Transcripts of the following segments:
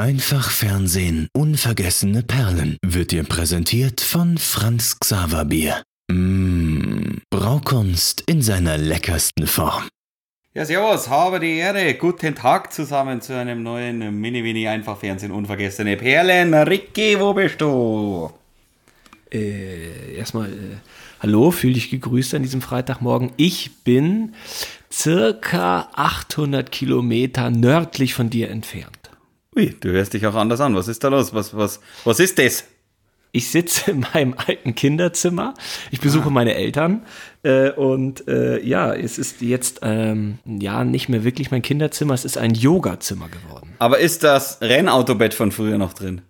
Einfach Fernsehen, unvergessene Perlen wird dir präsentiert von Franz Xaver Bier. Mmh, Braukunst in seiner leckersten Form. Ja, servus, habe die Ehre. Guten Tag zusammen zu einem neuen Mini-Mini Einfach Fernsehen, unvergessene Perlen. Ricky, wo bist du? Äh, erstmal, äh, hallo, fühle dich gegrüßt an diesem Freitagmorgen. Ich bin circa 800 Kilometer nördlich von dir entfernt. Ui, du hörst dich auch anders an. Was ist da los? Was, was, was ist das? Ich sitze in meinem alten Kinderzimmer. Ich besuche ah. meine Eltern. Äh, und äh, ja, es ist jetzt ähm, ja nicht mehr wirklich mein Kinderzimmer, es ist ein Yogazimmer geworden. Aber ist das Rennautobett von früher noch drin?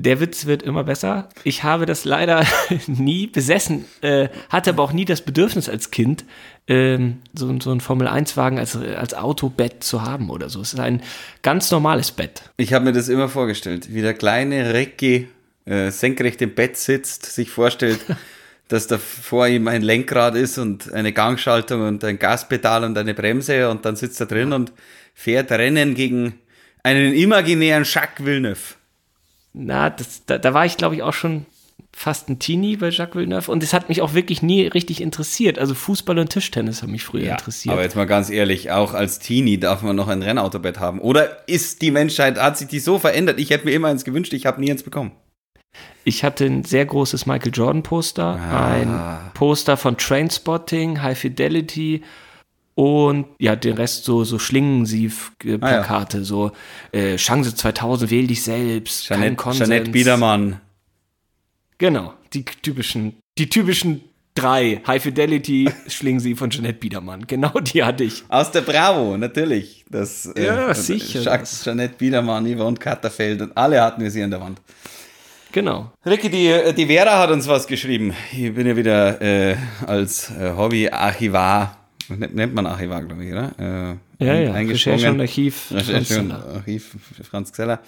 Der Witz wird immer besser. Ich habe das leider nie besessen, äh, hatte aber auch nie das Bedürfnis als Kind, ähm, so, so einen Formel-1-Wagen als, als Autobett zu haben oder so. Es ist ein ganz normales Bett. Ich habe mir das immer vorgestellt, wie der kleine Recki äh, senkrecht im Bett sitzt, sich vorstellt, dass da vor ihm ein Lenkrad ist und eine Gangschaltung und ein Gaspedal und eine Bremse und dann sitzt er drin und fährt Rennen gegen einen imaginären Jacques Villeneuve. Na, das, da, da war ich, glaube ich, auch schon fast ein Teenie bei Jacques Villeneuve und es hat mich auch wirklich nie richtig interessiert. Also Fußball und Tischtennis haben mich früher ja, interessiert. Aber jetzt mal ganz ehrlich, auch als Teenie darf man noch ein Rennautobett haben. Oder ist die Menschheit, hat sich die so verändert? Ich hätte mir immer eins gewünscht, ich habe nie eins bekommen. Ich hatte ein sehr großes Michael Jordan Poster, ah. ein Poster von Trainspotting, High Fidelity und ja, den Rest so, so Schlingensief-Plakate, ah, ja. so äh, Chance 2000, wähl dich selbst, Jeanette, kein Konsens. Jeanette Biedermann. Genau, die typischen, die typischen drei. High Fidelity, Schlingensief von Jeanette Biedermann. Genau die hatte ich. Aus der Bravo, natürlich. Das, äh, ja, äh, sicher. Jacques, Jeanette Biedermann, Yvonne Katterfeld und alle hatten wir sie an der Wand. Genau. Ricky, die, die Vera hat uns was geschrieben. Ich bin ja wieder äh, als äh, Hobby-Archivar nennt man Archivar, glaube ich, oder? Äh, ja, ja, Recherche und Archiv. Recherche und Archiv Franz Xeller.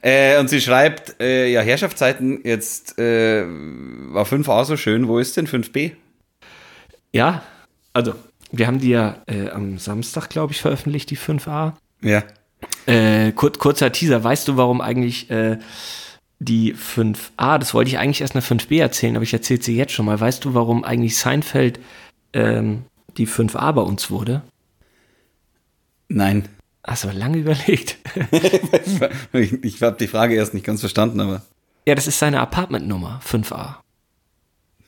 Äh, und sie schreibt, äh, ja, Herrschaftszeiten, jetzt äh, war 5a so schön, wo ist denn 5b? Ja, also, wir haben die ja äh, am Samstag, glaube ich, veröffentlicht, die 5a. Ja. Äh, kur kurzer Teaser, weißt du, warum eigentlich äh, die 5a, das wollte ich eigentlich erst eine 5b erzählen, aber ich erzähle sie jetzt schon mal. Weißt du, warum eigentlich Seinfeld ähm, die 5a bei uns wurde? Nein. Hast du aber lange überlegt. ich ich habe die Frage erst nicht ganz verstanden, aber. Ja, das ist seine Apartmentnummer, 5a.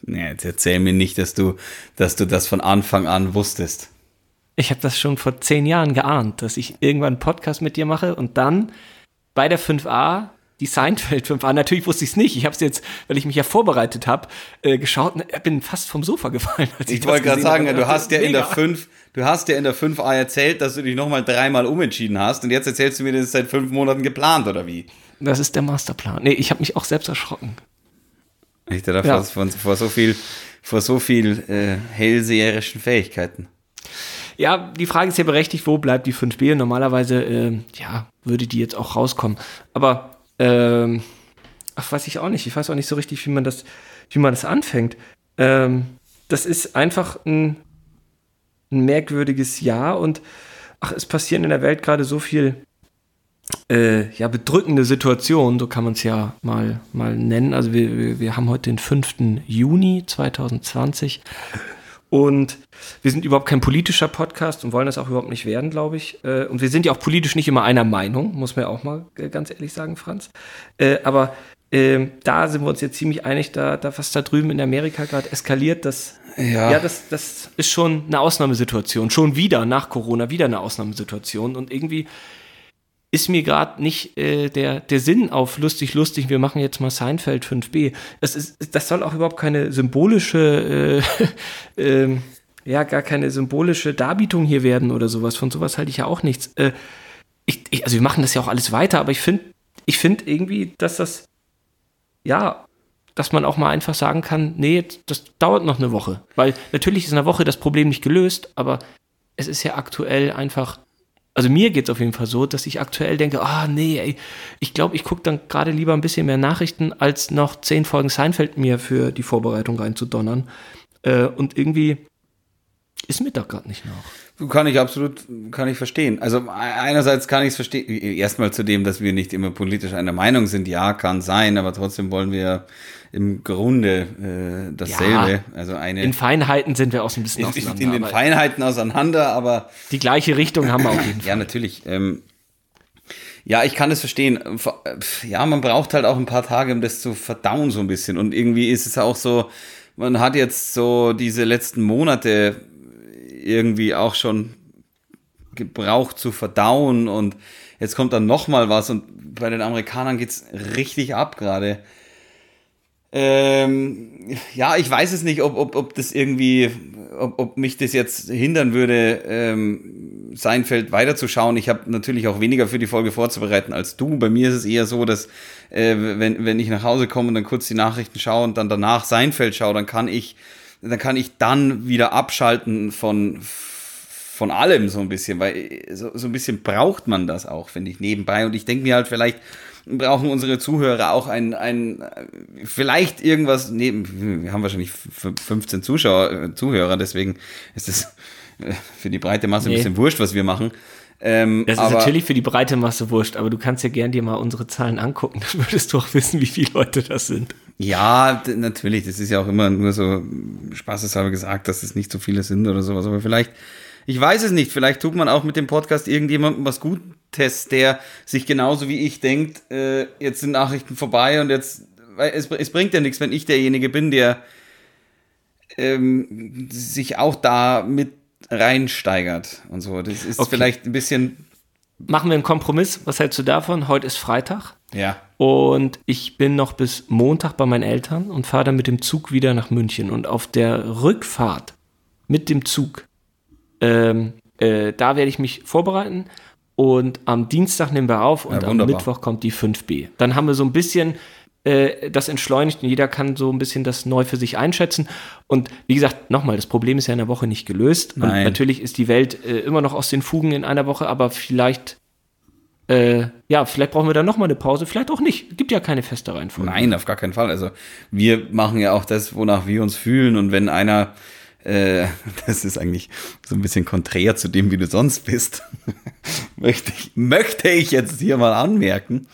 Ja, jetzt erzähl mir nicht, dass du, dass du das von Anfang an wusstest. Ich habe das schon vor zehn Jahren geahnt, dass ich irgendwann einen Podcast mit dir mache und dann bei der 5a die Seinfeld 5 an. Natürlich wusste ich es nicht. Ich habe es jetzt, weil ich mich ja vorbereitet habe, äh, geschaut und bin fast vom Sofa gefallen. ich, ich wollte gerade sagen, du hast ja in der 5, du hast ja in der 5a erzählt, dass du dich nochmal dreimal umentschieden hast und jetzt erzählst du mir, das ist seit fünf Monaten geplant, oder wie? Das ist der Masterplan. Nee, ich habe mich auch selbst erschrocken. Ich da ja. vor, vor so viel, vor so viel äh, hellseherischen Fähigkeiten. Ja, die Frage ist ja berechtigt, wo bleibt die 5b? Normalerweise, äh, ja, würde die jetzt auch rauskommen. Aber ähm, ach, weiß ich auch nicht. Ich weiß auch nicht so richtig, wie man das, wie man das anfängt. Ähm, das ist einfach ein, ein merkwürdiges Jahr und ach, es passieren in der Welt gerade so viel äh, ja, bedrückende Situationen, so kann man es ja mal, mal nennen. Also wir, wir, wir haben heute den 5. Juni 2020 und wir sind überhaupt kein politischer Podcast und wollen das auch überhaupt nicht werden, glaube ich. Äh, und wir sind ja auch politisch nicht immer einer Meinung, muss man ja auch mal äh, ganz ehrlich sagen, Franz. Äh, aber ähm, da sind wir uns jetzt ziemlich einig, da, da was da drüben in Amerika gerade eskaliert, das, ja, ja das, das ist schon eine Ausnahmesituation. Schon wieder nach Corona, wieder eine Ausnahmesituation. Und irgendwie ist mir gerade nicht äh, der, der Sinn auf lustig, lustig, wir machen jetzt mal Seinfeld 5b. Das, ist, das soll auch überhaupt keine symbolische, äh, äh, ja, gar keine symbolische Darbietung hier werden oder sowas. Von sowas halte ich ja auch nichts. Äh, ich, ich, also wir machen das ja auch alles weiter, aber ich finde ich finde irgendwie, dass das, ja, dass man auch mal einfach sagen kann, nee, das dauert noch eine Woche. Weil natürlich ist in einer Woche das Problem nicht gelöst, aber es ist ja aktuell einfach also mir geht es auf jeden Fall so, dass ich aktuell denke, ah oh, nee, ey, ich glaube, ich gucke dann gerade lieber ein bisschen mehr Nachrichten, als noch zehn Folgen Seinfeld mir für die Vorbereitung reinzudonnern. Äh, und irgendwie Ist mir doch gerade nicht nach. Kann ich absolut, kann ich verstehen. Also einerseits kann ich es verstehen, erstmal zu dem, dass wir nicht immer politisch einer Meinung sind, ja, kann sein, aber trotzdem wollen wir im Grunde äh, dasselbe. Ja, also eine, in Feinheiten sind wir auch so ein bisschen auseinander. In den Feinheiten auseinander, aber die gleiche Richtung haben wir auf jeden Fall. Ja, natürlich. Ähm, ja, ich kann es verstehen. Ja, man braucht halt auch ein paar Tage, um das zu verdauen so ein bisschen. Und irgendwie ist es auch so, man hat jetzt so diese letzten Monate irgendwie auch schon gebraucht zu verdauen und jetzt kommt dann noch mal was und bei den Amerikanern geht's richtig ab gerade. Ähm, ja, ich weiß es nicht, ob, ob, ob das irgendwie, ob, ob mich das jetzt hindern würde, ähm, Seinfeld weiterzuschauen. Ich habe natürlich auch weniger für die Folge vorzubereiten als du. Bei mir ist es eher so, dass äh, wenn, wenn ich nach Hause komme und dann kurz die Nachrichten schaue und dann danach Seinfeld schaue, dann kann ich, dann kann ich dann wieder abschalten von von allem so ein bisschen, weil so, so ein bisschen braucht man das auch, finde ich, nebenbei. Und ich denke mir halt vielleicht, brauchen unsere Zuhörer auch ein, ein vielleicht irgendwas neben, wir haben wahrscheinlich 15 Zuschauer, Zuhörer, deswegen ist es äh, für die breite Masse nee. ein bisschen wurscht, was wir machen. Ähm, das ist natürlich für die breite Masse wurscht, aber du kannst ja gern dir mal unsere Zahlen angucken, dann würdest du auch wissen, wie viele Leute das sind. Ja, natürlich, das ist ja auch immer nur so spaßeshalber gesagt, dass es nicht so viele sind oder sowas, aber vielleicht ich weiß es nicht. Vielleicht tut man auch mit dem Podcast irgendjemandem was Gutes, der sich genauso wie ich denkt, äh, jetzt sind Nachrichten vorbei und jetzt, weil es, es bringt ja nichts, wenn ich derjenige bin, der ähm, sich auch da mit reinsteigert und so. Das ist okay. vielleicht ein bisschen. Machen wir einen Kompromiss. Was hältst du davon? Heute ist Freitag. Ja. Und ich bin noch bis Montag bei meinen Eltern und fahre dann mit dem Zug wieder nach München. Und auf der Rückfahrt mit dem Zug ähm, äh, da werde ich mich vorbereiten und am Dienstag nehmen wir auf und ja, am Mittwoch kommt die 5b. Dann haben wir so ein bisschen äh, das entschleunigt und jeder kann so ein bisschen das neu für sich einschätzen. Und wie gesagt, nochmal, das Problem ist ja in der Woche nicht gelöst. Nein. Und natürlich ist die Welt äh, immer noch aus den Fugen in einer Woche, aber vielleicht äh, ja, vielleicht brauchen wir dann nochmal eine Pause, vielleicht auch nicht. Gibt ja keine feste Reihenfolge. Nein, auf gar keinen Fall. Also wir machen ja auch das, wonach wir uns fühlen. Und wenn einer äh, das ist eigentlich so ein bisschen konträr zu dem, wie du sonst bist. möchte, ich, möchte ich jetzt hier mal anmerken.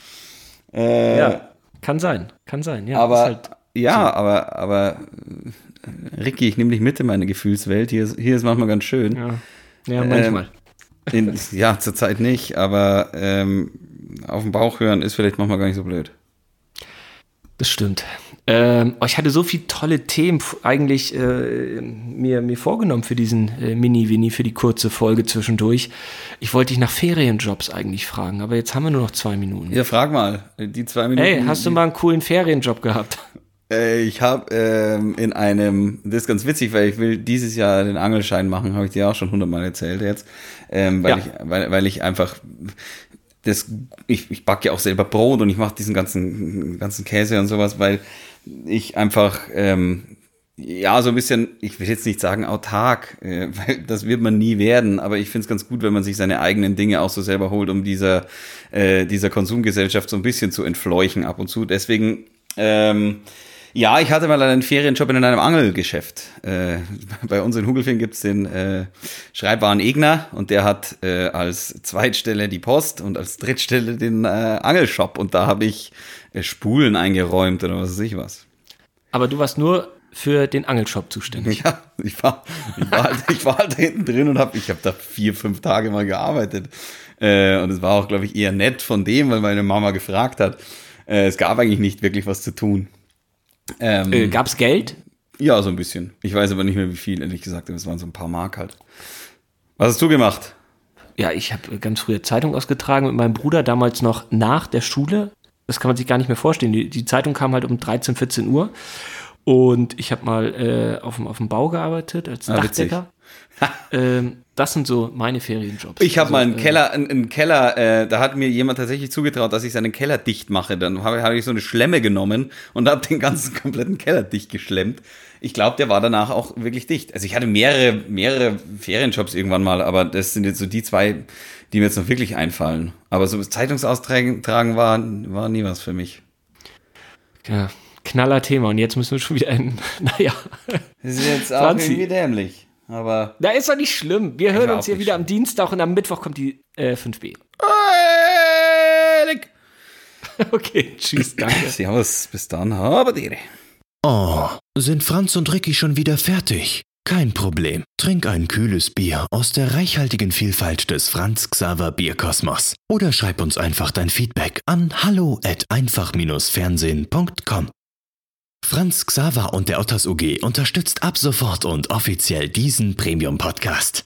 Äh, ja, kann sein, kann sein, ja. Aber, halt ja, so. aber, aber, Ricky, ich nehme dich mit in meine Gefühlswelt. Hier ist, hier ist manchmal ganz schön. Ja, ja manchmal. Ähm, in, ja, zurzeit nicht, aber ähm, auf den Bauch hören ist vielleicht manchmal gar nicht so blöd. Das stimmt. Ähm, oh, ich hatte so viele tolle Themen eigentlich äh, mir, mir vorgenommen für diesen äh, Mini-Winnie, für die kurze Folge zwischendurch. Ich wollte dich nach Ferienjobs eigentlich fragen, aber jetzt haben wir nur noch zwei Minuten. Ja, frag mal. Die zwei Minuten. Hey, hast du mal einen coolen Ferienjob gehabt? Äh, ich habe ähm, in einem, das ist ganz witzig, weil ich will dieses Jahr den Angelschein machen, habe ich dir auch schon hundertmal erzählt jetzt, ähm, weil, ja. ich, weil, weil ich einfach das, ich, ich backe ja auch selber Brot und ich mache diesen ganzen, ganzen Käse und sowas, weil ich einfach, ähm, ja, so ein bisschen, ich will jetzt nicht sagen autark, äh, weil das wird man nie werden, aber ich finde es ganz gut, wenn man sich seine eigenen Dinge auch so selber holt, um dieser, äh, dieser Konsumgesellschaft so ein bisschen zu entfleuchen ab und zu. Deswegen, ähm, ja, ich hatte mal einen Ferienjob in einem Angelgeschäft. Äh, bei uns in Hugelfing gibt's den äh, Schreibwaren Egner und der hat äh, als Zweitstelle die Post und als Drittstelle den äh, Angelshop und da habe ich äh, Spulen eingeräumt oder was weiß ich was. Aber du warst nur für den Angelshop zuständig. Ja, ich war, ich war, halt, ich war halt hinten drin und habe, ich habe da vier, fünf Tage mal gearbeitet. Äh, und es war auch, glaube ich, eher nett von dem, weil meine Mama gefragt hat. Äh, es gab eigentlich nicht wirklich was zu tun. Ähm, äh, Gab es Geld? Ja, so ein bisschen. Ich weiß aber nicht mehr, wie viel, ehrlich gesagt. Es waren so ein paar Mark halt. Was hast du gemacht? Ja, ich habe ganz früher Zeitung ausgetragen mit meinem Bruder, damals noch nach der Schule. Das kann man sich gar nicht mehr vorstellen. Die, die Zeitung kam halt um 13, 14 Uhr. Und ich habe mal äh, auf, dem, auf dem Bau gearbeitet als ah, Dachdecker. ähm, das sind so meine Ferienjobs. Ich habe also, mal einen äh, Keller, einen, einen Keller, äh, da hat mir jemand tatsächlich zugetraut, dass ich seinen Keller dicht mache. Dann habe hab ich so eine Schlemme genommen und habe den ganzen kompletten Keller dicht geschlemmt. Ich glaube, der war danach auch wirklich dicht. Also ich hatte mehrere, mehrere Ferienjobs irgendwann mal, aber das sind jetzt so die zwei, die mir jetzt noch wirklich einfallen. Aber so Zeitungsaustragen war, war nie was für mich. Ja, knaller Thema. Und jetzt müssen wir schon wieder ein, naja. Das ist jetzt auch irgendwie dämlich. Aber. Da ist doch nicht schlimm. Wir hören uns hier wieder am Dienstag und am Mittwoch kommt die äh, 5b. Okay, tschüss, danke. Servus, bis dann, aber dire. Oh, sind Franz und Ricky schon wieder fertig? Kein Problem. Trink ein kühles Bier aus der reichhaltigen Vielfalt des Franz Xaver Bierkosmos. Oder schreib uns einfach dein Feedback an hallo at einfach-fernsehen.com. Franz Xaver und der Otters UG unterstützt ab sofort und offiziell diesen Premium-Podcast.